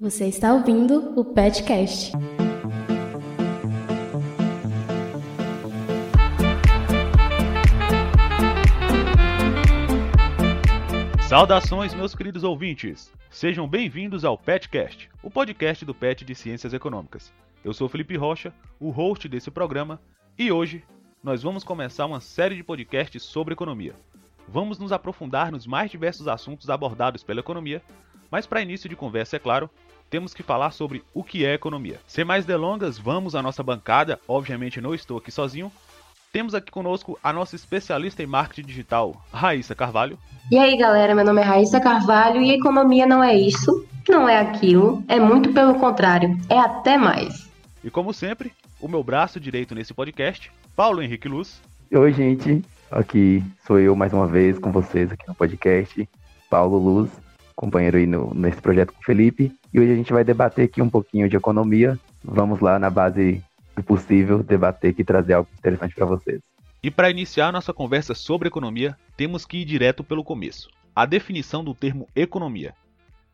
Você está ouvindo o Petcast. Saudações, meus queridos ouvintes! Sejam bem-vindos ao Petcast, o podcast do PET de Ciências Econômicas. Eu sou Felipe Rocha, o host desse programa, e hoje nós vamos começar uma série de podcasts sobre economia. Vamos nos aprofundar nos mais diversos assuntos abordados pela economia, mas para início de conversa, é claro, temos que falar sobre o que é economia. Sem mais delongas, vamos à nossa bancada. Obviamente não estou aqui sozinho. Temos aqui conosco a nossa especialista em marketing digital, Raíssa Carvalho. E aí, galera, meu nome é Raíssa Carvalho e economia não é isso, não é aquilo, é muito pelo contrário, é até mais. E como sempre, o meu braço direito nesse podcast, Paulo Henrique Luz. Oi, gente. Aqui sou eu mais uma vez com vocês aqui no podcast, Paulo Luz, companheiro aí no, nesse projeto com o Felipe. E hoje a gente vai debater aqui um pouquinho de economia. Vamos lá, na base do possível, debater aqui e trazer algo interessante para vocês. E para iniciar nossa conversa sobre economia, temos que ir direto pelo começo. A definição do termo economia.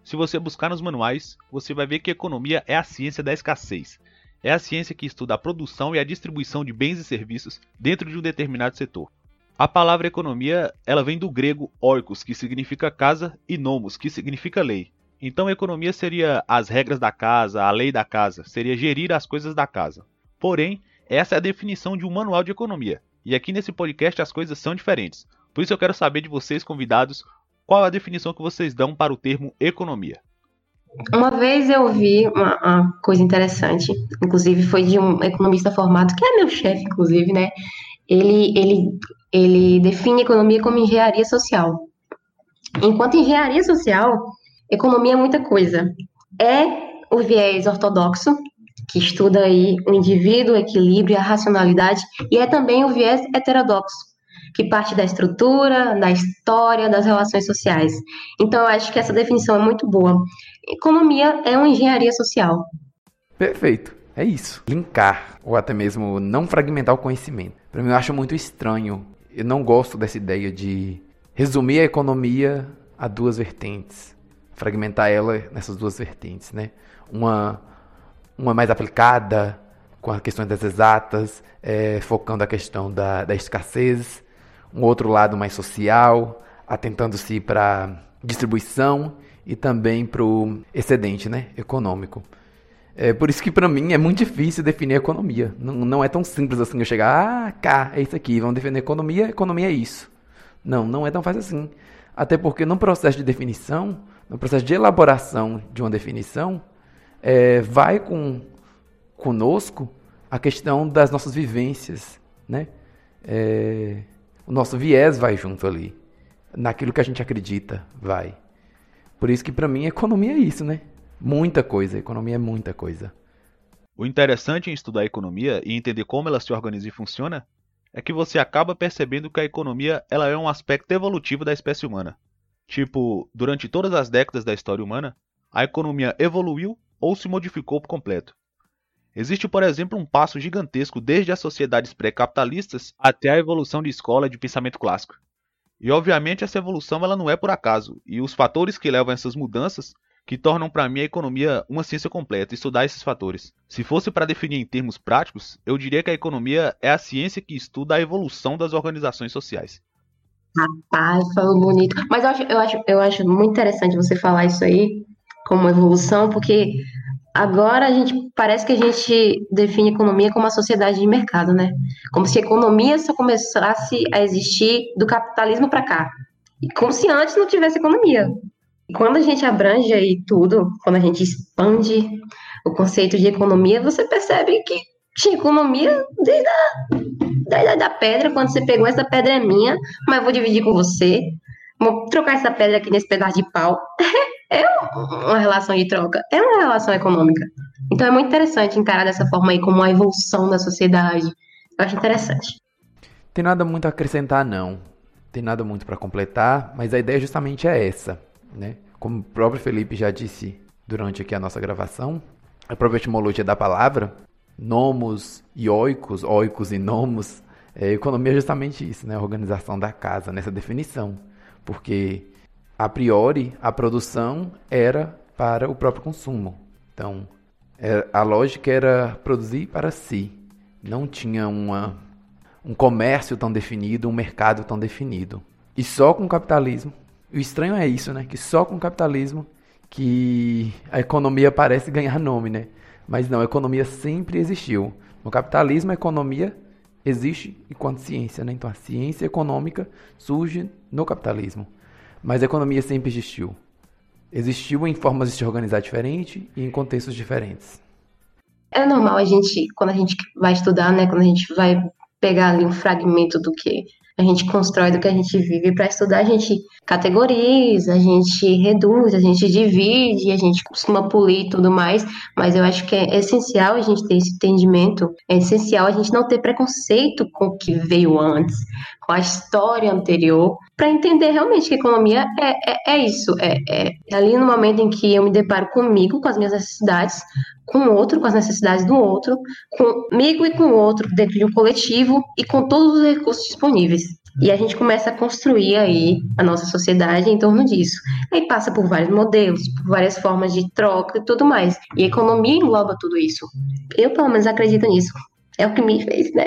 Se você buscar nos manuais, você vai ver que economia é a ciência da escassez. É a ciência que estuda a produção e a distribuição de bens e serviços dentro de um determinado setor. A palavra economia, ela vem do grego oikos, que significa casa, e nomos, que significa lei. Então, economia seria as regras da casa, a lei da casa, seria gerir as coisas da casa. Porém, essa é a definição de um manual de economia. E aqui nesse podcast as coisas são diferentes. Por isso eu quero saber de vocês, convidados, qual a definição que vocês dão para o termo economia. Uma vez eu vi uma, uma, coisa interessante, inclusive foi de um economista formado, que é meu chefe, inclusive, né? Ele, ele ele define economia como engenharia social. Enquanto engenharia social, economia é muita coisa. É o viés ortodoxo, que estuda aí o indivíduo, o equilíbrio a racionalidade, e é também o viés heterodoxo, que parte da estrutura, da história, das relações sociais. Então, eu acho que essa definição é muito boa. Economia é uma engenharia social. Perfeito. É isso. Linkar, ou até mesmo não fragmentar o conhecimento. Para mim, eu acho muito estranho eu não gosto dessa ideia de resumir a economia a duas vertentes, fragmentar ela nessas duas vertentes, né? Uma, uma mais aplicada com a questão das exatas, é, focando a questão da, da escassez, um outro lado mais social, atentando-se para distribuição e também para o excedente né, econômico. É por isso que para mim é muito difícil definir economia. Não, não é tão simples assim eu chegar, ah, cá, é isso aqui, vamos definir economia, economia é isso. Não, não é tão fácil assim. Até porque no processo de definição, no processo de elaboração de uma definição, é, vai com conosco a questão das nossas vivências, né? É, o nosso viés vai junto ali, naquilo que a gente acredita, vai. Por isso que para mim economia é isso, né? Muita coisa, economia é muita coisa. O interessante em estudar a economia e entender como ela se organiza e funciona é que você acaba percebendo que a economia ela é um aspecto evolutivo da espécie humana. Tipo, durante todas as décadas da história humana, a economia evoluiu ou se modificou por completo. Existe, por exemplo, um passo gigantesco desde as sociedades pré-capitalistas até a evolução de escola de pensamento clássico. E obviamente essa evolução ela não é por acaso, e os fatores que levam a essas mudanças que tornam para mim a economia uma ciência completa, estudar esses fatores. Se fosse para definir em termos práticos, eu diria que a economia é a ciência que estuda a evolução das organizações sociais. Rapaz, falou bonito. Mas eu acho, eu, acho, eu acho muito interessante você falar isso aí como evolução, porque agora a gente parece que a gente define economia como uma sociedade de mercado, né? Como se a economia só começasse a existir do capitalismo para cá. Como se antes não tivesse economia. Quando a gente abrange aí tudo, quando a gente expande o conceito de economia, você percebe que tinha economia desde a, desde a pedra, quando você pegou essa pedra é minha, mas vou dividir com você. Vou trocar essa pedra aqui nesse pedaço de pau. É uma relação de troca, é uma relação econômica. Então é muito interessante encarar dessa forma aí como uma evolução da sociedade. Eu acho interessante. Tem nada muito a acrescentar, não. Tem nada muito para completar, mas a ideia justamente é essa né? Como o próprio Felipe já disse durante aqui a nossa gravação, a própria etimologia da palavra, nomos e oikos, oikos e nomos, é, economia é justamente isso, né? A organização da casa, nessa definição. Porque, a priori, a produção era para o próprio consumo. Então, é, a lógica era produzir para si. Não tinha uma, um comércio tão definido, um mercado tão definido. E só com o capitalismo, o estranho é isso, né? Que só com o capitalismo que a economia parece ganhar nome, né? Mas não, a economia sempre existiu. No capitalismo, a economia existe enquanto ciência, né? Então a ciência econômica surge no capitalismo. Mas a economia sempre existiu. Existiu em formas de se organizar diferente e em contextos diferentes. É normal a gente, quando a gente vai estudar, né? Quando a gente vai pegar ali um fragmento do que a gente constrói do que a gente vive para estudar, a gente categoriza, a gente reduz, a gente divide, a gente costuma polir e tudo mais, mas eu acho que é essencial a gente ter esse entendimento, é essencial a gente não ter preconceito com o que veio antes, com a história anterior, para entender realmente que economia é, é, é isso, é, é ali no momento em que eu me deparo comigo, com as minhas necessidades, com o outro, com as necessidades do outro, comigo e com o outro, dentro de um coletivo e com todos os recursos disponíveis. E a gente começa a construir aí a nossa sociedade em torno disso. Aí passa por vários modelos, por várias formas de troca e tudo mais. E a economia engloba tudo isso. Eu, pelo menos, acredito nisso. É o que me fez, né?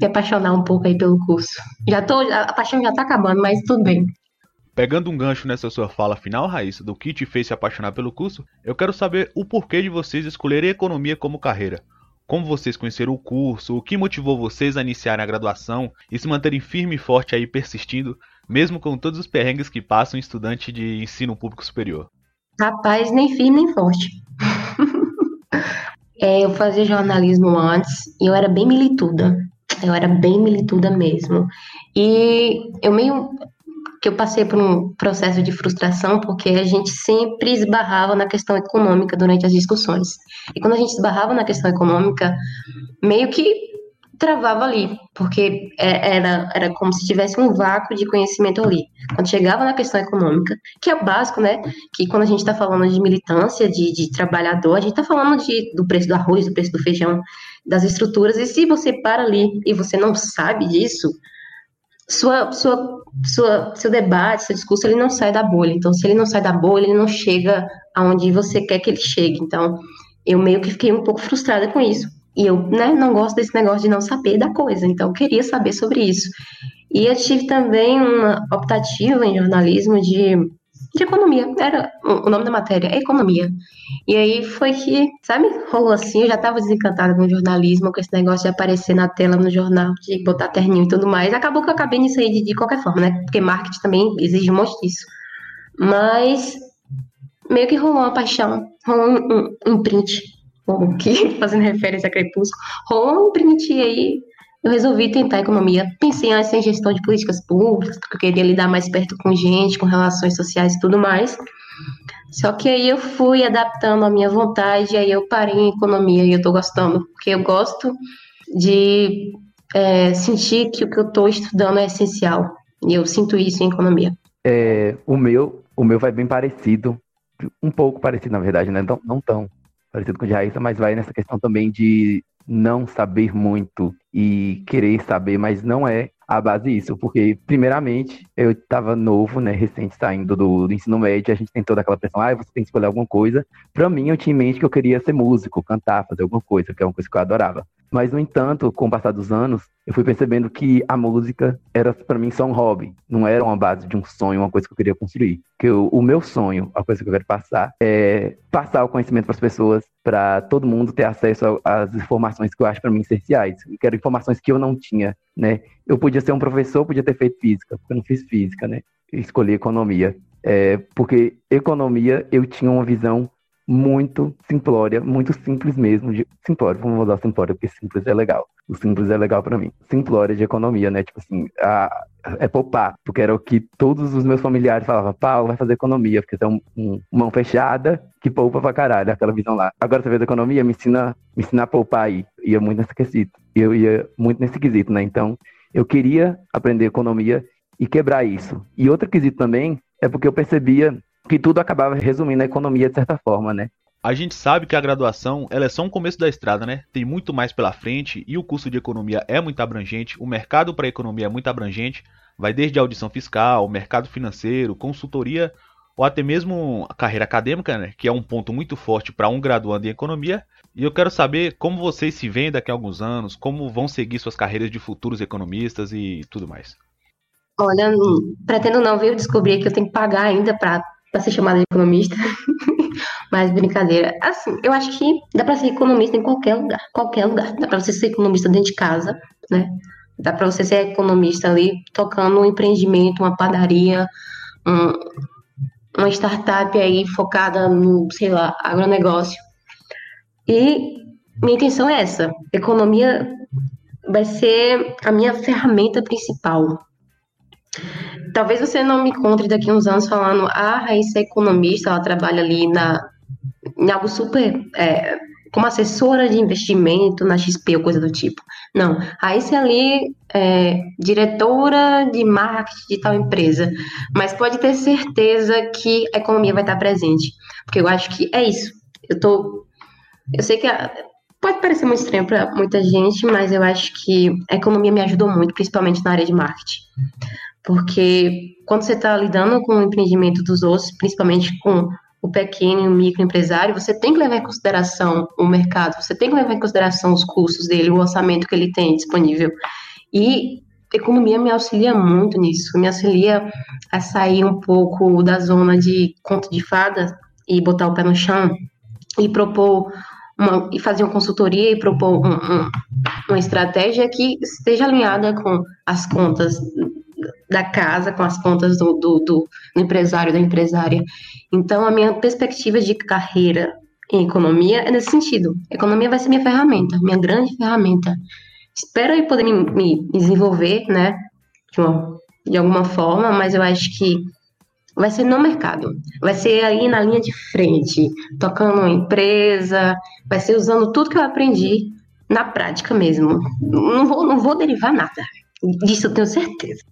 Me apaixonar um pouco aí pelo curso. Já tô, a paixão já tá acabando, mas tudo bem. Pegando um gancho nessa sua fala final, Raíssa, do que te fez se apaixonar pelo curso, eu quero saber o porquê de vocês escolherem economia como carreira. Como vocês conheceram o curso, o que motivou vocês a iniciarem a graduação e se manterem firme e forte aí persistindo, mesmo com todos os perrengues que passa um estudante de ensino público superior? Rapaz, nem firme nem forte. é, eu fazia jornalismo antes e eu era bem milituda. Eu era bem milituda mesmo. E eu meio que eu passei por um processo de frustração porque a gente sempre esbarrava na questão econômica durante as discussões. E quando a gente esbarrava na questão econômica, meio que travava ali, porque é, era, era como se tivesse um vácuo de conhecimento ali. Quando chegava na questão econômica, que é o básico, né? Que quando a gente está falando de militância, de, de trabalhador, a gente está falando de, do preço do arroz, do preço do feijão, das estruturas, e se você para ali e você não sabe disso, sua, sua, sua, seu debate, seu discurso, ele não sai da bolha. Então, se ele não sai da bolha, ele não chega aonde você quer que ele chegue. Então, eu meio que fiquei um pouco frustrada com isso. E eu né, não gosto desse negócio de não saber da coisa, então eu queria saber sobre isso. E eu tive também uma optativa em jornalismo de de economia. Era o nome da matéria, é economia. E aí foi que, sabe, rolou assim, eu já estava desencantada com o jornalismo, com esse negócio de aparecer na tela no jornal, de botar terninho e tudo mais. Acabou que eu acabei nisso aí de, de qualquer forma, né? Porque marketing também exige um monte disso. Mas meio que rolou uma paixão, rolou um, um, um print, como que, fazendo referência a Crepúsculo, um print aí eu resolvi tentar economia. Pensei em gestão de políticas públicas, porque eu queria lidar mais perto com gente, com relações sociais e tudo mais. Só que aí eu fui adaptando a minha vontade, aí eu parei em economia e eu tô gostando, porque eu gosto de é, sentir que o que eu tô estudando é essencial. E eu sinto isso em economia. É, o meu, o meu vai bem parecido, um pouco parecido, na verdade, né? Não, não tão parecido com o de Raíssa, mas vai nessa questão também de não saber muito e querer saber, mas não é a base disso, porque, primeiramente, eu estava novo, né, recente saindo do, do, ensino médio, a gente tem toda aquela pressão, ah, você tem que escolher alguma coisa. Para mim, eu tinha em mente que eu queria ser músico, cantar, fazer alguma coisa, que é uma coisa que eu adorava. Mas, no entanto, com o passar dos anos, eu fui percebendo que a música era, para mim, só um hobby. Não era uma base de um sonho, uma coisa que eu queria construir. Que eu, o meu sonho, a coisa que eu quero passar, é passar o conhecimento para as pessoas, para todo mundo ter acesso às informações que eu acho para mim essenciais. Eu quero informações que eu não tinha, né? Eu podia ser um professor, podia ter feito física, porque eu não fiz física, né? Eu escolhi economia. É, porque economia eu tinha uma visão muito simplória, muito simples mesmo. De, simplória, vamos usar simplória, porque simples é legal. O simples é legal para mim. Simplória de economia, né? Tipo assim, a, é poupar, porque era o que todos os meus familiares falavam, Paulo, vai fazer economia, porque você é um, um, mão fechada que poupa pra caralho, aquela visão lá. Agora você fez economia, me ensina, me ensina a poupar aí. Ia muito nesse quesito. Eu ia muito nesse quesito, né? Então, eu queria aprender economia e quebrar isso. E outro quesito também é porque eu percebia que tudo acabava resumindo a economia de certa forma, né? A gente sabe que a graduação ela é só um começo da estrada, né? Tem muito mais pela frente e o curso de economia é muito abrangente, o mercado para economia é muito abrangente, vai desde audição fiscal, mercado financeiro, consultoria ou até mesmo a carreira acadêmica, né, que é um ponto muito forte para um graduando em economia. E eu quero saber como vocês se veem daqui a alguns anos, como vão seguir suas carreiras de futuros economistas e tudo mais. Olha, pretendo não, viu? Descobri que eu tenho que pagar ainda para ser chamada de economista. Mas brincadeira. Assim, eu acho que dá para ser economista em qualquer lugar, qualquer lugar. Dá para você ser economista dentro de casa, né? Dá para você ser economista ali tocando um empreendimento, uma padaria, um, uma startup aí focada no, sei lá, agronegócio. E minha intenção é essa. Economia vai ser a minha ferramenta principal. Talvez você não me encontre daqui uns anos falando, ah, Raíssa é economista, ela trabalha ali na, em algo super. É, como assessora de investimento na XP ou coisa do tipo. Não, Raíssa é ali é diretora de marketing de tal empresa, mas pode ter certeza que a economia vai estar presente, porque eu acho que é isso. Eu tô, eu sei que a, pode parecer muito estranho para muita gente, mas eu acho que a economia me ajudou muito, principalmente na área de marketing. Porque quando você está lidando com o empreendimento dos outros, principalmente com o pequeno e o microempresário, você tem que levar em consideração o mercado, você tem que levar em consideração os custos dele, o orçamento que ele tem disponível. E economia me auxilia muito nisso, me auxilia a sair um pouco da zona de conto de fada e botar o pé no chão e propor uma, e fazer uma consultoria e propor um, um, uma estratégia que esteja alinhada com as contas da casa, com as contas do, do, do, empresário, da empresária. Então, a minha perspectiva de carreira em economia é nesse sentido. A economia vai ser minha ferramenta, minha grande ferramenta. Espero aí poder me, me desenvolver, né, de, uma, de alguma forma, mas eu acho que vai ser no mercado, vai ser aí na linha de frente, tocando uma empresa, vai ser usando tudo que eu aprendi na prática mesmo. Não vou, não vou derivar nada. Disso eu tenho certeza.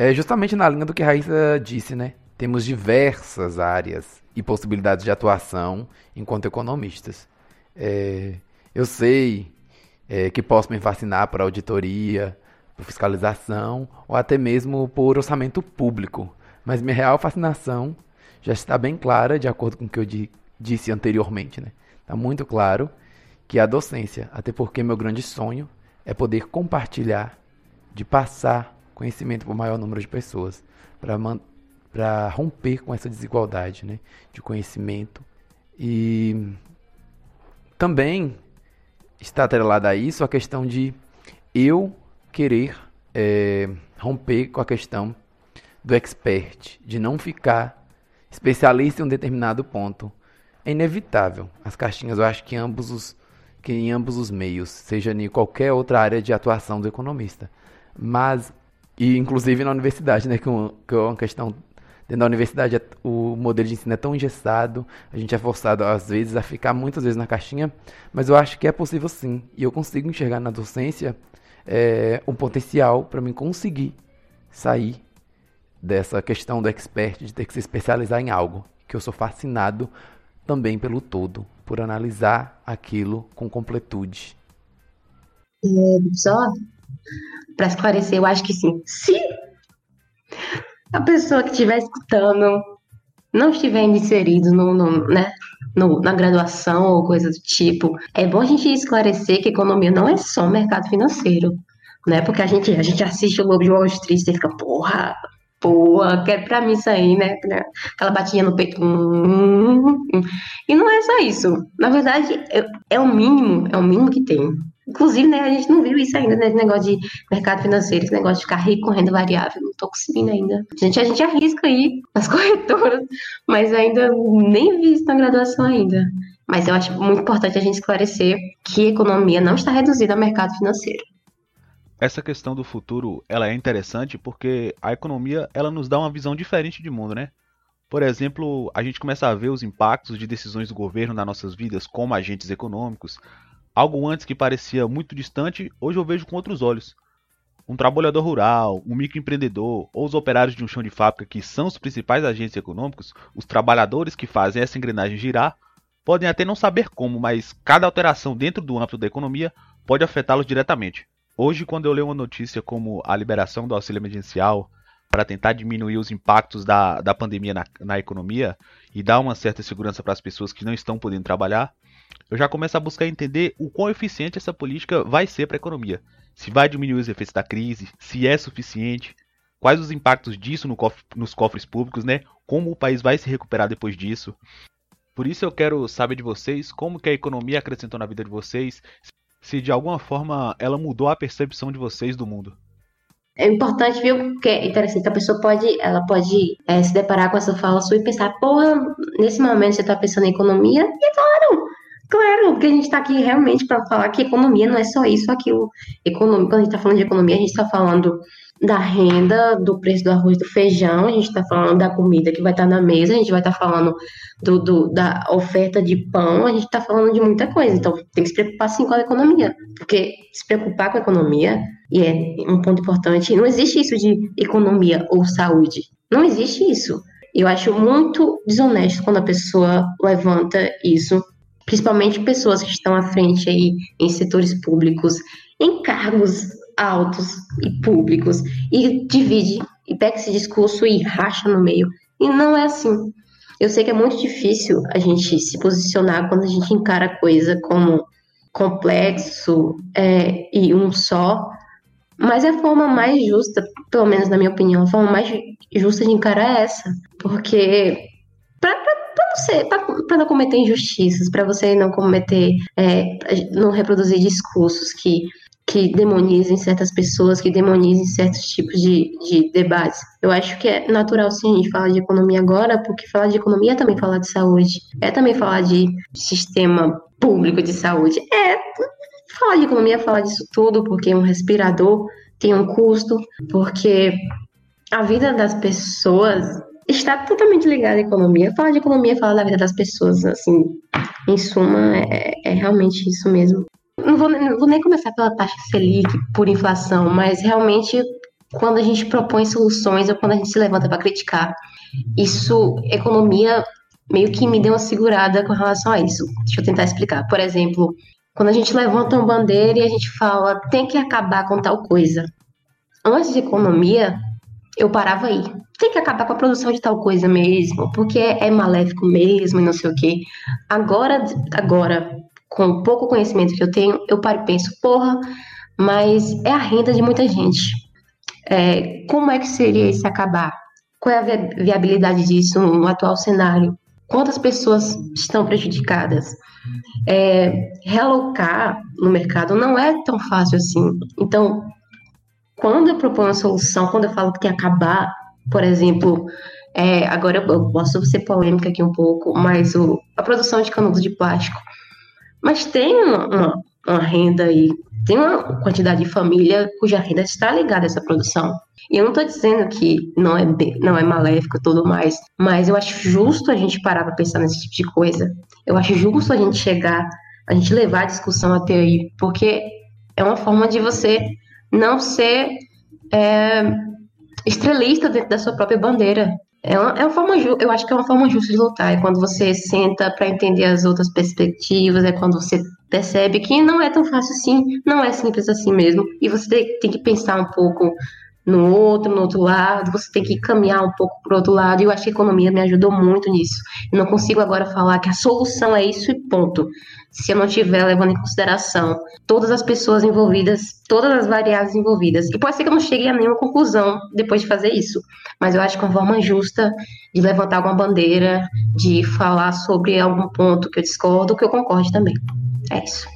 É justamente na linha do que a Raíssa disse, né? Temos diversas áreas e possibilidades de atuação enquanto economistas. É, eu sei é, que posso me fascinar por auditoria, por fiscalização ou até mesmo por orçamento público, mas minha real fascinação já está bem clara, de acordo com o que eu di disse anteriormente. Né? Está muito claro que a docência, até porque meu grande sonho é poder compartilhar, de passar conhecimento para o maior número de pessoas, para romper com essa desigualdade né, de conhecimento. E também está atrelada a isso a questão de eu querer é, romper com a questão do expert, de não ficar especialista em um determinado ponto. É inevitável. As caixinhas, eu acho que, ambos os, que em ambos os meios, seja em qualquer outra área de atuação do economista. Mas e inclusive na universidade, né? Que, uma, que é uma questão. Dentro da universidade, é, o modelo de ensino é tão engessado, a gente é forçado, às vezes, a ficar muitas vezes na caixinha, mas eu acho que é possível sim. E eu consigo enxergar na docência é, um potencial para mim conseguir sair dessa questão do expert, de ter que se especializar em algo. Que eu sou fascinado também pelo todo, por analisar aquilo com completude. É, só para esclarecer, eu acho que sim. Se a pessoa que estiver escutando não estiver inserido no, no, né, no, na graduação ou coisa do tipo, é bom a gente esclarecer que economia não é só mercado financeiro, né? Porque a gente, a gente assiste o Lobo de Wall Street e fica, porra, porra, quero pra mim isso aí, né? Aquela batinha no peito. Hum, hum, hum. E não é só isso. Na verdade, é, é o mínimo, é o mínimo que tem. Inclusive, né, a gente não viu isso ainda, né, esse negócio de mercado financeiro, esse negócio de ficar rico com renda variável. Não tô conseguindo ainda. A gente, a gente arrisca aí nas corretoras, mas ainda nem vi isso na graduação ainda. Mas eu acho muito importante a gente esclarecer que economia não está reduzida ao mercado financeiro. Essa questão do futuro, ela é interessante porque a economia, ela nos dá uma visão diferente de mundo, né? Por exemplo, a gente começa a ver os impactos de decisões do governo nas nossas vidas como agentes econômicos, Algo antes que parecia muito distante, hoje eu vejo com outros olhos. Um trabalhador rural, um microempreendedor ou os operários de um chão de fábrica que são os principais agentes econômicos, os trabalhadores que fazem essa engrenagem girar, podem até não saber como, mas cada alteração dentro do âmbito da economia pode afetá-los diretamente. Hoje, quando eu leio uma notícia como a liberação do auxílio emergencial, para tentar diminuir os impactos da, da pandemia na, na economia e dar uma certa segurança para as pessoas que não estão podendo trabalhar, eu já começo a buscar entender o quão eficiente essa política vai ser para a economia. Se vai diminuir os efeitos da crise, se é suficiente, quais os impactos disso no cofre, nos cofres públicos, né? Como o país vai se recuperar depois disso. Por isso eu quero saber de vocês como que a economia acrescentou na vida de vocês, se de alguma forma ela mudou a percepção de vocês do mundo. É importante, viu? Porque é interessante, a pessoa pode, ela pode é, se deparar com essa fala sua e pensar, porra, nesse momento você está pensando em economia? E é claro, claro, porque a gente está aqui realmente para falar que economia não é só isso, aquilo. Economia, quando a gente está falando de economia, a gente está falando da renda, do preço do arroz, do feijão, a gente está falando da comida que vai estar tá na mesa, a gente vai estar tá falando do, do, da oferta de pão, a gente está falando de muita coisa. Então, tem que se preocupar sim com a economia, porque se preocupar com a economia, e é um ponto importante, não existe isso de economia ou saúde. Não existe isso. Eu acho muito desonesto quando a pessoa levanta isso, principalmente pessoas que estão à frente aí em setores públicos, em cargos altos e públicos e divide e pega esse discurso e racha no meio. E não é assim. Eu sei que é muito difícil a gente se posicionar quando a gente encara a coisa como complexo é, e um só, mas é a forma mais justa, pelo menos na minha opinião, a forma mais justa de encarar é essa. Porque para não ser, para não cometer injustiças, para você não cometer, é, não reproduzir discursos que que demonizem certas pessoas, que demonizem certos tipos de, de debates. Eu acho que é natural sim a gente falar de economia agora, porque falar de economia é também falar de saúde, é também falar de sistema público de saúde, é falar de economia é falar disso tudo, porque um respirador tem um custo, porque a vida das pessoas está totalmente ligada à economia. Falar de economia é falar da vida das pessoas, assim, em suma, é, é realmente isso mesmo não vou, não vou nem começar pela taxa Selic por inflação, mas realmente quando a gente propõe soluções ou quando a gente se levanta para criticar, isso, economia, meio que me deu uma segurada com relação a isso. Deixa eu tentar explicar. Por exemplo, quando a gente levanta uma bandeira e a gente fala tem que acabar com tal coisa. Antes de economia, eu parava aí. Tem que acabar com a produção de tal coisa mesmo, porque é, é maléfico mesmo e não sei o quê. Agora, agora com pouco conhecimento que eu tenho, eu paro e penso, porra, mas é a renda de muita gente. É, como é que seria esse acabar? Qual é a viabilidade disso no atual cenário? Quantas pessoas estão prejudicadas? É, realocar no mercado não é tão fácil assim. Então, quando eu proponho uma solução, quando eu falo que tem que acabar, por exemplo, é, agora eu posso ser polêmica aqui um pouco, mas o, a produção de canudos de plástico mas tem uma, uma, uma renda aí, tem uma quantidade de família cuja renda está ligada a essa produção. E eu não estou dizendo que não é, não é maléfico e tudo mais, mas eu acho justo a gente parar para pensar nesse tipo de coisa. Eu acho justo a gente chegar, a gente levar a discussão até aí, porque é uma forma de você não ser é, estrelista dentro da sua própria bandeira. É uma, é uma forma, eu acho que é uma forma justa de lutar. É quando você senta para entender as outras perspectivas, é quando você percebe que não é tão fácil assim, não é simples assim mesmo. E você tem que pensar um pouco no outro, no outro lado, você tem que caminhar um pouco para o outro lado. E eu acho que a economia me ajudou muito nisso. Eu não consigo agora falar que a solução é isso e ponto. Se eu não estiver levando em consideração todas as pessoas envolvidas, todas as variáveis envolvidas. E pode ser que eu não chegue a nenhuma conclusão depois de fazer isso. Mas eu acho que é uma forma justa de levantar alguma bandeira, de falar sobre algum ponto que eu discordo, que eu concorde também. É isso.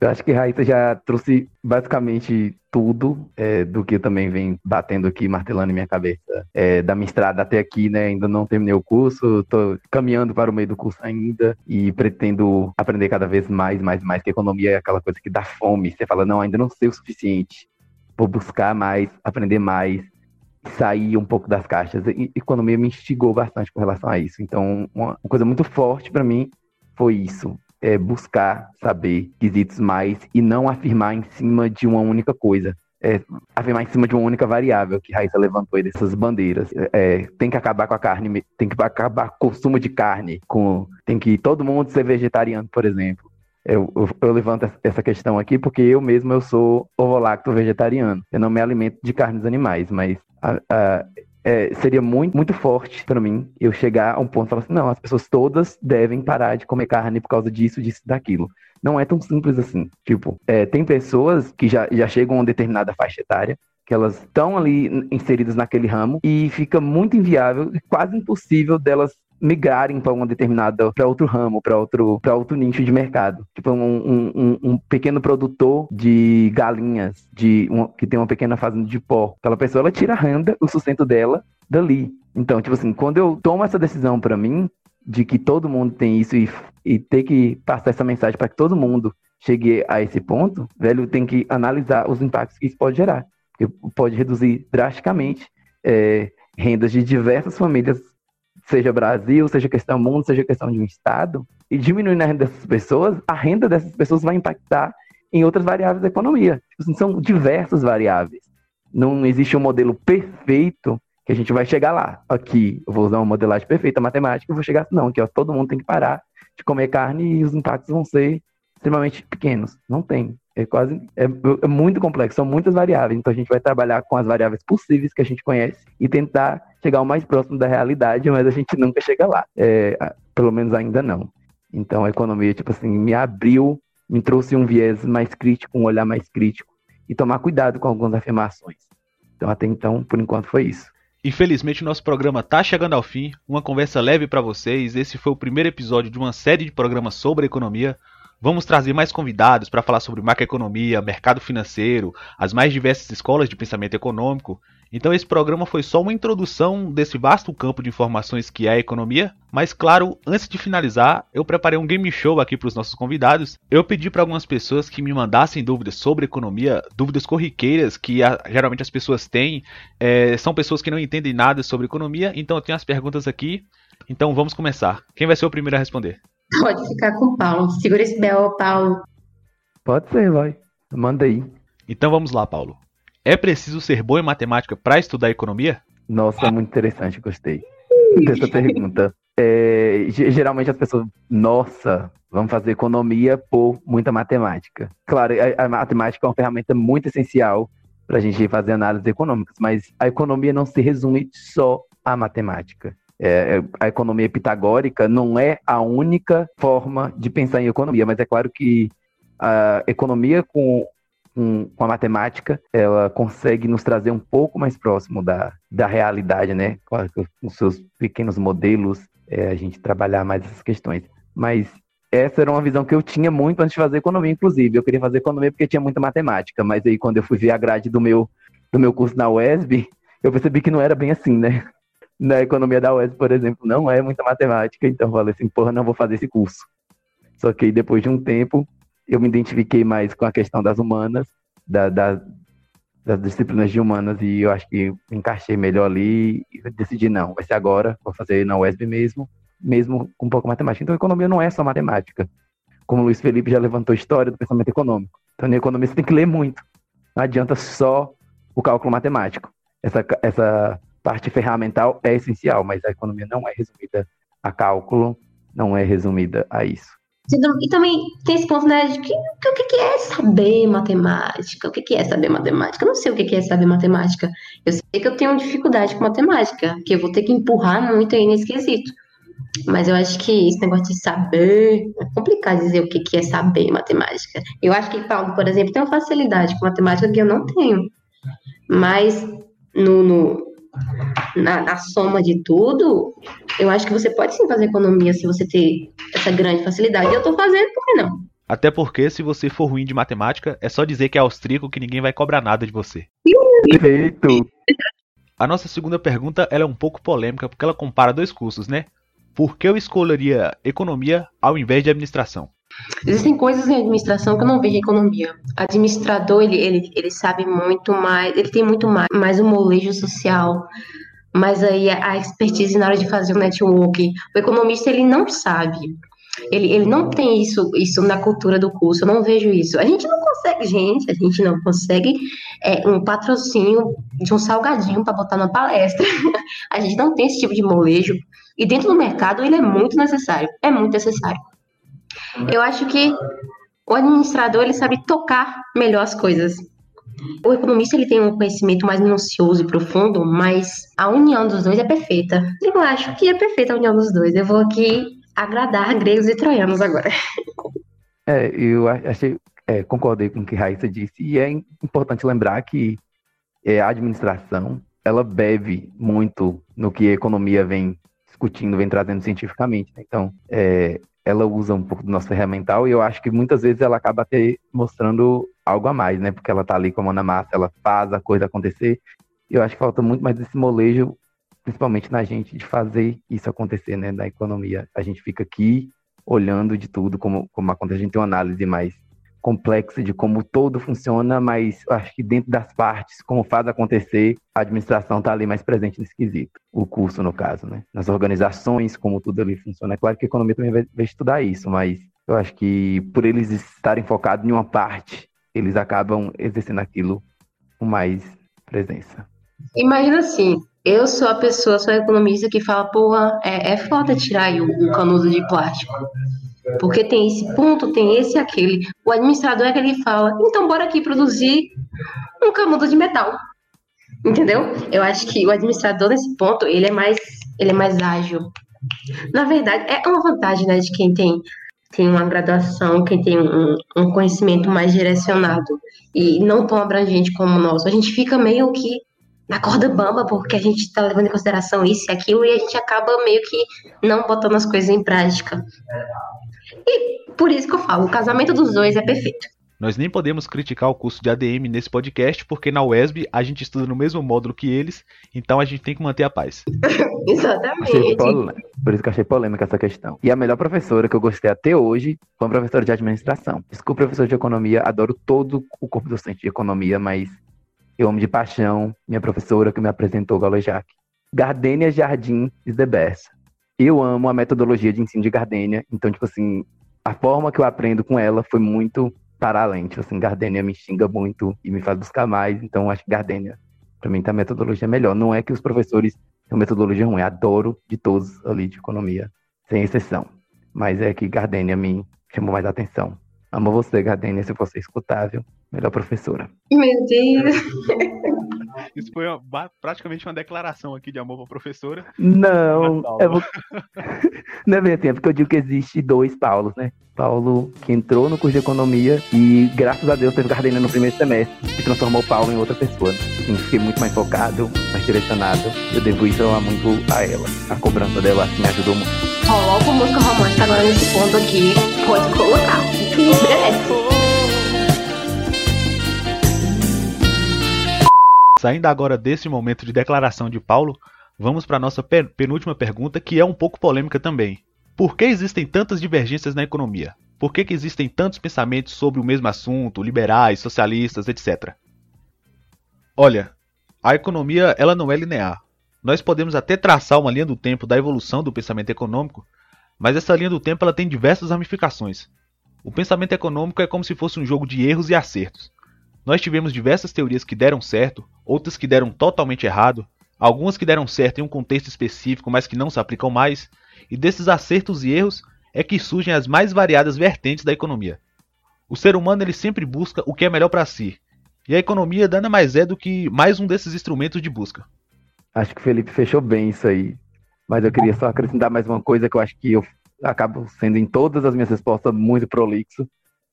Eu acho que Raíssa já trouxe basicamente tudo é, do que também vem batendo aqui, martelando em minha cabeça. É, da minha estrada até aqui, né? Ainda não terminei o curso, tô caminhando para o meio do curso ainda e pretendo aprender cada vez mais, mais, mais, que economia é aquela coisa que dá fome. Você fala, não, ainda não sei o suficiente. Vou buscar mais, aprender mais, sair um pouco das caixas. E economia me instigou bastante com relação a isso. Então, uma coisa muito forte para mim foi isso é, buscar saber quesitos mais e não afirmar em cima de uma única coisa. É, afirmar em cima de uma única variável que Raíssa levantou aí dessas bandeiras. É, tem que acabar com a carne, tem que acabar com o consumo de carne, com, tem que todo mundo ser vegetariano, por exemplo. Eu, eu, eu, levanto essa questão aqui porque eu mesmo eu sou ovolacto vegetariano. Eu não me alimento de carnes animais, mas a, a, é, seria muito, muito forte para mim eu chegar a um ponto e falar assim, não, as pessoas todas devem parar de comer carne por causa disso, disso, daquilo. Não é tão simples assim. Tipo, é, tem pessoas que já, já chegam a uma determinada faixa etária, que elas estão ali inseridas naquele ramo e fica muito inviável quase impossível delas migrarem para uma determinada para outro ramo, para outro para outro nicho de mercado. Tipo um, um, um, pequeno produtor de galinhas, de um, que tem uma pequena fazenda de porco. Aquela pessoa ela tira a renda, o sustento dela dali. Então, tipo assim, quando eu tomo essa decisão para mim de que todo mundo tem isso e, e ter que passar essa mensagem para que todo mundo chegue a esse ponto, velho, tem que analisar os impactos que isso pode gerar. Porque pode reduzir drasticamente é, rendas de diversas famílias seja Brasil, seja questão mundo, seja questão de um Estado, e diminuindo a renda dessas pessoas, a renda dessas pessoas vai impactar em outras variáveis da economia. Tipo assim, são diversas variáveis. Não existe um modelo perfeito que a gente vai chegar lá. Aqui, eu vou usar uma modelagem perfeita matemática, eu vou chegar assim, não, aqui ó, todo mundo tem que parar de comer carne e os impactos vão ser extremamente pequenos. Não tem. É quase é, é, muito complexo, são muitas variáveis. Então a gente vai trabalhar com as variáveis possíveis que a gente conhece e tentar chegar o mais próximo da realidade, mas a gente nunca chega lá. É, pelo menos ainda não. Então a economia, tipo assim, me abriu, me trouxe um viés mais crítico, um olhar mais crítico e tomar cuidado com algumas afirmações. Então até então, por enquanto, foi isso. Infelizmente, nosso programa está chegando ao fim. Uma conversa leve para vocês. Esse foi o primeiro episódio de uma série de programas sobre economia. Vamos trazer mais convidados para falar sobre macroeconomia, mercado financeiro, as mais diversas escolas de pensamento econômico então esse programa foi só uma introdução desse vasto campo de informações que é a economia, mas claro, antes de finalizar, eu preparei um game show aqui para os nossos convidados. Eu pedi para algumas pessoas que me mandassem dúvidas sobre economia, dúvidas corriqueiras que a, geralmente as pessoas têm, é, são pessoas que não entendem nada sobre economia, então eu tenho as perguntas aqui. Então vamos começar. Quem vai ser o primeiro a responder? Pode ficar com o Paulo. Segura esse belo, Paulo. Pode ser, vai. Manda aí. Então vamos lá, Paulo. É preciso ser bom em matemática para estudar economia? Nossa, muito interessante, gostei dessa pergunta. É, geralmente as pessoas, nossa, vamos fazer economia por muita matemática. Claro, a, a matemática é uma ferramenta muito essencial para a gente fazer análises econômicas, mas a economia não se resume só à matemática. É, a economia pitagórica não é a única forma de pensar em economia, mas é claro que a economia com com, com, a matemática, ela consegue nos trazer um pouco mais próximo da, da realidade, né? Com, os seus pequenos modelos, é, a gente trabalhar mais essas questões. Mas essa era uma visão que eu tinha muito antes de fazer economia, inclusive. Eu queria fazer economia porque tinha muita matemática, mas aí quando eu fui ver a grade do meu, do meu curso na UESB, eu percebi que não era bem assim, né? Na economia da UESB, por exemplo, não é muita matemática, então eu falei assim, porra, não vou fazer esse curso. Só que depois de um tempo, eu me identifiquei mais com a questão das humanas, da, da, das disciplinas de humanas, e eu acho que encaixei melhor ali e decidi, não, vai ser agora, vou fazer na UESB mesmo, mesmo com um pouco de matemática. Então, economia não é só matemática. Como o Luiz Felipe já levantou a história do pensamento econômico. Então, na economia você tem que ler muito. Não adianta só o cálculo matemático. Essa, essa parte ferramental é essencial, mas a economia não é resumida a cálculo, não é resumida a isso. E também tem esse ponto, né, de que, que o que é saber matemática? O que é saber matemática? Eu não sei o que é saber matemática. Eu sei que eu tenho dificuldade com matemática, que eu vou ter que empurrar muito aí nesse quesito. Mas eu acho que esse negócio de saber é complicado dizer o que é saber matemática. Eu acho que Paulo, por exemplo, tem uma facilidade com matemática que eu não tenho. Mas no, no na, na, soma de tudo, eu acho que você pode sim fazer economia se você ter essa grande facilidade. E eu tô fazendo, por que não? Até porque, se você for ruim de matemática, é só dizer que é austríaco que ninguém vai cobrar nada de você. Perfeito! A nossa segunda pergunta ela é um pouco polêmica porque ela compara dois cursos, né? Por que eu escolheria economia ao invés de administração? Existem coisas em administração que eu não vejo em economia. Administrador, ele, ele, ele sabe muito mais, ele tem muito mais, mais o molejo social, mas aí a expertise na hora de fazer o network. O economista, ele não sabe. Ele, ele não tem isso, isso na cultura do curso, eu não vejo isso. A gente não consegue, gente, a gente não consegue é, um patrocínio de um salgadinho para botar na palestra. a gente não tem esse tipo de molejo. E dentro do mercado ele é muito necessário. É muito necessário. Eu acho que o administrador ele sabe tocar melhor as coisas. O economista ele tem um conhecimento mais minucioso e profundo, mas a união dos dois é perfeita. Eu acho que é perfeita a união dos dois. Eu vou aqui agradar gregos e troianos agora. É, eu achei, é, concordei com o que Raíssa disse, e é importante lembrar que é, a administração ela bebe muito no que a economia vem discutindo, vem trazendo cientificamente. Né? Então, é, ela usa um pouco do nosso ferramental e eu acho que muitas vezes ela acaba até mostrando algo a mais, né? Porque ela tá ali com a mão na massa, ela faz a coisa acontecer. E eu acho que falta muito mais desse molejo, principalmente na gente, de fazer isso acontecer, né? Da economia. A gente fica aqui olhando de tudo como, como acontece. A gente tem uma análise mais complexa de como todo funciona, mas acho que dentro das partes, como faz acontecer, a administração está ali mais presente nesse quesito. O curso, no caso, né? Nas organizações, como tudo ali funciona. É claro que a economia também vai, vai estudar isso, mas eu acho que por eles estarem focados em uma parte, eles acabam exercendo aquilo com mais presença. Imagina assim, eu sou a pessoa, sou a economista que fala, porra, é, é foda tirar o, o canudo de plástico. Porque tem esse ponto, tem esse e aquele. O administrador é que ele fala, então bora aqui produzir um canudo de metal. Entendeu? Eu acho que o administrador nesse ponto, ele é mais, ele é mais ágil. Na verdade, é uma vantagem, né, de quem tem tem uma graduação, quem tem um, um conhecimento mais direcionado e não tão abrangente como o nosso. A gente fica meio que na corda bamba, porque a gente está levando em consideração isso e aquilo, e a gente acaba meio que não botando as coisas em prática. E por isso que eu falo, o casamento dos dois é perfeito. Nós nem podemos criticar o curso de ADM nesse podcast, porque na UESB a gente estuda no mesmo módulo que eles, então a gente tem que manter a paz. Exatamente. Por isso que eu achei polêmica essa questão. E a melhor professora que eu gostei até hoje foi uma professora de administração. Desculpa, professor de economia, adoro todo o corpo docente de economia, mas eu amo de paixão minha professora que me apresentou, Galojac. Gardênia Jardim is the best eu amo a metodologia de ensino de Gardênia, então, tipo assim, a forma que eu aprendo com ela foi muito para além. Tipo assim, Gardênia me xinga muito e me faz buscar mais, então acho que Gardênia, para mim, tá a metodologia melhor. Não é que os professores têm metodologia ruim, adoro de todos ali de economia, sem exceção. Mas é que Gardênia me chamou mais atenção. Amo você, Gardênia, se você escutar, viu? Melhor professora. Meu Deus. Isso foi uma, praticamente uma declaração aqui de amor pra professora. Não, é, não é bem assim, é porque eu digo que existe dois Paulos, né? Paulo que entrou no curso de economia e, graças a Deus, teve Gardenia no primeiro semestre e transformou Paulo em outra pessoa. Assim, fiquei muito mais focado, mais direcionado. Eu devo isso muito a ela. A cobrança dela assim, me ajudou muito. Coloca música romântica agora nesse ponto aqui. Pode colocar. Merece. Saindo agora desse momento de declaração de Paulo, vamos para a nossa penúltima pergunta, que é um pouco polêmica também. Por que existem tantas divergências na economia? Por que, que existem tantos pensamentos sobre o mesmo assunto, liberais, socialistas, etc? Olha, a economia ela não é linear. Nós podemos até traçar uma linha do tempo da evolução do pensamento econômico, mas essa linha do tempo ela tem diversas ramificações. O pensamento econômico é como se fosse um jogo de erros e acertos. Nós tivemos diversas teorias que deram certo, outras que deram totalmente errado, algumas que deram certo em um contexto específico, mas que não se aplicam mais, e desses acertos e erros é que surgem as mais variadas vertentes da economia. O ser humano ele sempre busca o que é melhor para si, e a economia nada mais é do que mais um desses instrumentos de busca. Acho que o Felipe fechou bem isso aí. Mas eu queria só acrescentar mais uma coisa que eu acho que eu acabo sendo em todas as minhas respostas muito prolixo.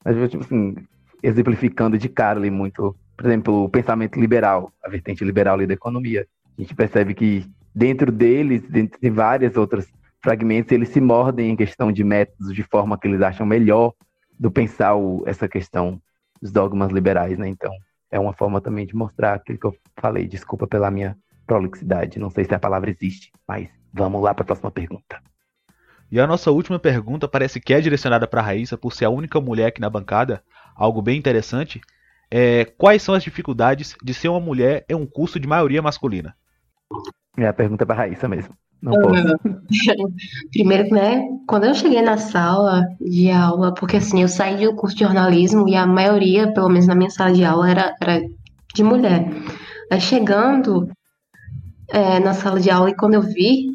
Mas, tipo assim, exemplificando de cara ali muito, por exemplo, o pensamento liberal, a vertente liberal ali da economia. A gente percebe que dentro deles, dentro de várias outras fragmentos, eles se mordem em questão de métodos, de forma que eles acham melhor do pensar o, essa questão dos dogmas liberais, né? Então, é uma forma também de mostrar aquilo que eu falei. Desculpa pela minha prolixidade, não sei se a palavra existe, mas vamos lá para a próxima pergunta. E a nossa última pergunta parece que é direcionada para a Raíssa, por ser a única mulher aqui na bancada, algo bem interessante. É, quais são as dificuldades de ser uma mulher em um curso de maioria masculina? É a pergunta para a Raíssa mesmo. Não posso. Primeiro, né, quando eu cheguei na sala de aula, porque assim, eu saí do curso de jornalismo e a maioria, pelo menos na minha sala de aula, era, era de mulher. Aí chegando é, na sala de aula e quando eu vi,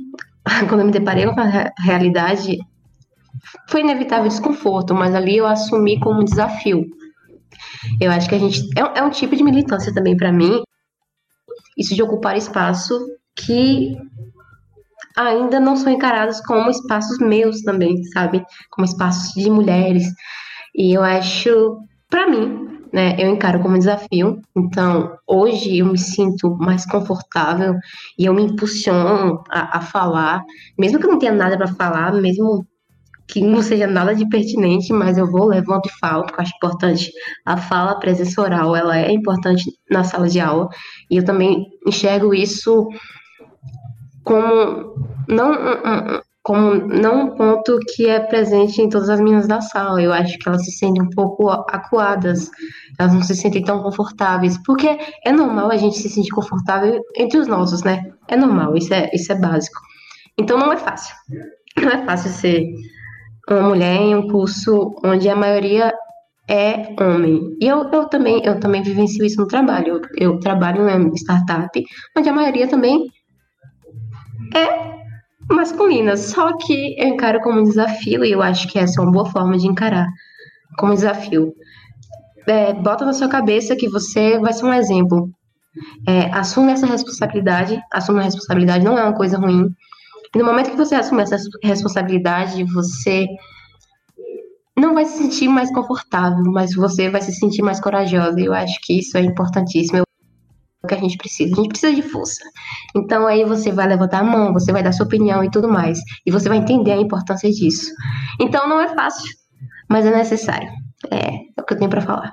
quando eu me deparei com a realidade, foi inevitável desconforto, mas ali eu assumi como um desafio. Eu acho que a gente. É, é um tipo de militância também para mim, isso de ocupar espaço que ainda não são encarados como espaços meus também, sabe? Como espaços de mulheres. E eu acho, para mim, né, eu encaro como desafio. Então, hoje eu me sinto mais confortável e eu me impulsiono a, a falar, mesmo que eu não tenha nada para falar, mesmo que não seja nada de pertinente, mas eu vou, levanto e falo, porque eu acho importante a fala, a presença oral, ela é importante na sala de aula, e eu também enxergo isso como não um, como não um ponto que é presente em todas as meninas da sala. Eu acho que elas se sentem um pouco acuadas, elas não se sentem tão confortáveis, porque é normal a gente se sentir confortável entre os nossos, né? É normal, isso é, isso é básico. Então não é fácil. Não é fácil ser uma mulher em um curso onde a maioria é homem. E eu, eu também eu também vivencio isso no trabalho. Eu, eu trabalho em uma startup onde a maioria também é masculina, só que eu encaro como um desafio e eu acho que essa é uma boa forma de encarar como desafio. É, bota na sua cabeça que você vai ser um exemplo. É, assume essa responsabilidade. Assume a responsabilidade não é uma coisa ruim. E no momento que você assume essa responsabilidade, você não vai se sentir mais confortável, mas você vai se sentir mais corajosa. E eu acho que isso é importantíssimo que a gente precisa. A gente precisa de força. Então aí você vai levantar a mão, você vai dar sua opinião e tudo mais. E você vai entender a importância disso. Então não é fácil, mas é necessário. É, é o que eu tenho para falar.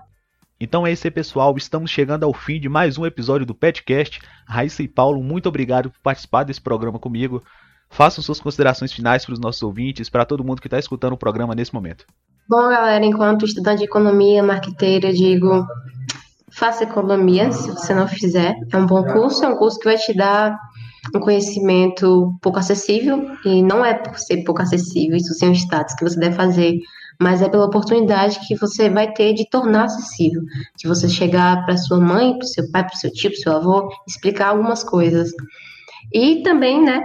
Então é isso aí, pessoal. Estamos chegando ao fim de mais um episódio do Petcast. Raíssa e Paulo, muito obrigado por participar desse programa comigo. Façam suas considerações finais para os nossos ouvintes, para todo mundo que está escutando o programa nesse momento. Bom, galera, enquanto estudante de economia, marqueteira, digo Faça economia, se você não fizer. É um bom curso, é um curso que vai te dar um conhecimento pouco acessível, e não é por ser pouco acessível, isso sem o status que você deve fazer, mas é pela oportunidade que você vai ter de tornar acessível. De você chegar para sua mãe, para seu pai, para seu tio, para seu avô, explicar algumas coisas. E também, né,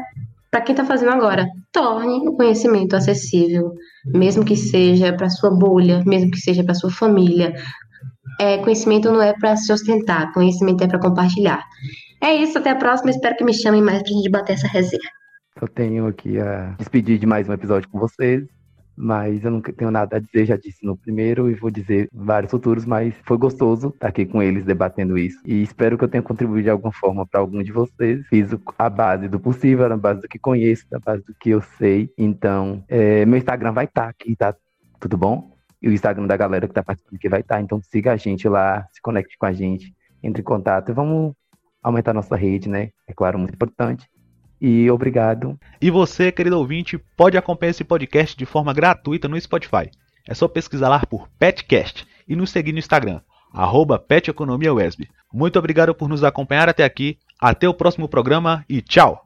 para quem está fazendo agora, torne o conhecimento acessível, mesmo que seja para sua bolha, mesmo que seja para sua família, é, conhecimento não é para se ostentar, conhecimento é para compartilhar. É isso, até a próxima. Espero que me chamem mais para a gente bater essa resenha. Eu tenho aqui a despedir de mais um episódio com vocês, mas eu não tenho nada a dizer, já disse no primeiro e vou dizer vários futuros, mas foi gostoso estar aqui com eles debatendo isso e espero que eu tenha contribuído de alguma forma para algum de vocês. Fiz a base do possível, na base do que conheço, na base do que eu sei. Então, é, meu Instagram vai estar tá aqui, tá? Tudo bom? e o Instagram da galera que está participando que vai estar. Tá. Então siga a gente lá, se conecte com a gente, entre em contato e vamos aumentar nossa rede, né? É claro, muito importante. E obrigado. E você, querido ouvinte, pode acompanhar esse podcast de forma gratuita no Spotify. É só pesquisar lá por Petcast e nos seguir no Instagram, PetEconomiaWesb. Muito obrigado por nos acompanhar até aqui. Até o próximo programa e tchau!